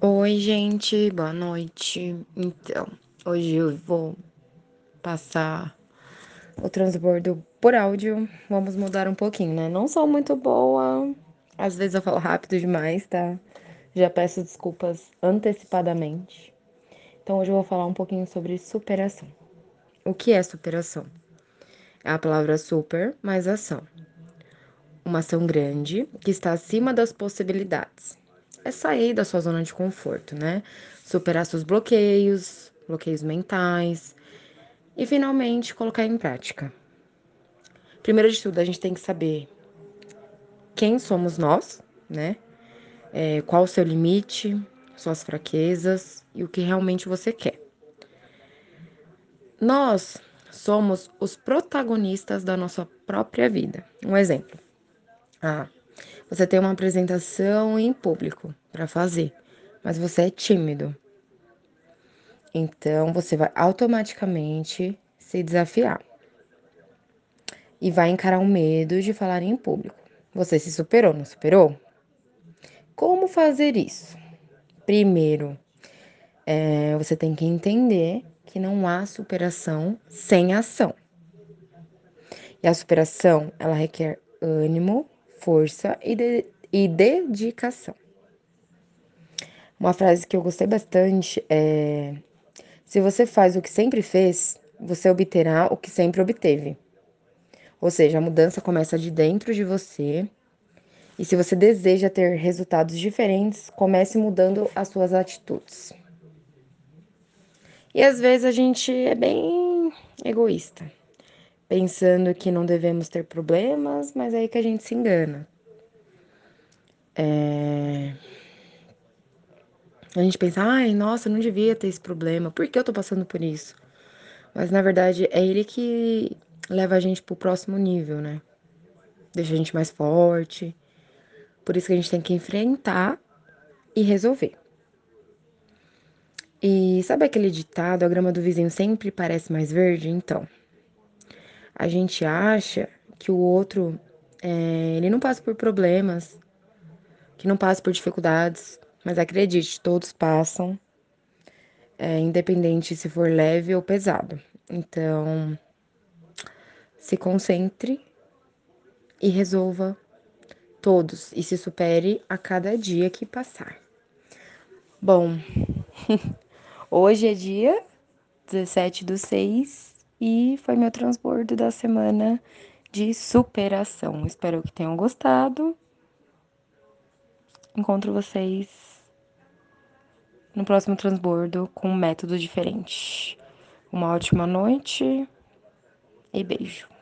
Oi, gente, boa noite. Então, hoje eu vou passar o transbordo por áudio. Vamos mudar um pouquinho, né? Não sou muito boa, às vezes eu falo rápido demais, tá? Já peço desculpas antecipadamente. Então, hoje eu vou falar um pouquinho sobre superação. O que é superação? É a palavra super mais ação. Uma ação grande que está acima das possibilidades é sair da sua zona de conforto, né? Superar seus bloqueios, bloqueios mentais e finalmente colocar em prática. Primeiro de tudo, a gente tem que saber quem somos nós, né? É, qual o seu limite, suas fraquezas e o que realmente você quer. Nós somos os protagonistas da nossa própria vida. Um exemplo. Ah, você tem uma apresentação em público para fazer, mas você é tímido. Então você vai automaticamente se desafiar e vai encarar o medo de falar em público. Você se superou, não superou? Como fazer isso? Primeiro, é, você tem que entender que não há superação sem ação. E a superação, ela requer ânimo, força e, de, e dedicação. Uma frase que eu gostei bastante é: Se você faz o que sempre fez, você obterá o que sempre obteve. Ou seja, a mudança começa de dentro de você. E se você deseja ter resultados diferentes, comece mudando as suas atitudes. E às vezes a gente é bem egoísta pensando que não devemos ter problemas, mas é aí que a gente se engana. É... A gente pensa, ai, nossa, não devia ter esse problema, por que eu tô passando por isso? Mas na verdade é ele que leva a gente pro próximo nível, né? Deixa a gente mais forte. Por isso que a gente tem que enfrentar e resolver. E sabe aquele ditado, a grama do vizinho sempre parece mais verde? Então, a gente acha que o outro é, ele não passa por problemas, que não passa por dificuldades, mas acredite, todos passam, é, independente se for leve ou pesado. Então, se concentre e resolva todos e se supere a cada dia que passar. Bom, hoje é dia 17 do 6 e foi meu transbordo da semana de superação. Espero que tenham gostado. Encontro vocês no próximo transbordo com um método diferente. Uma ótima noite e beijo.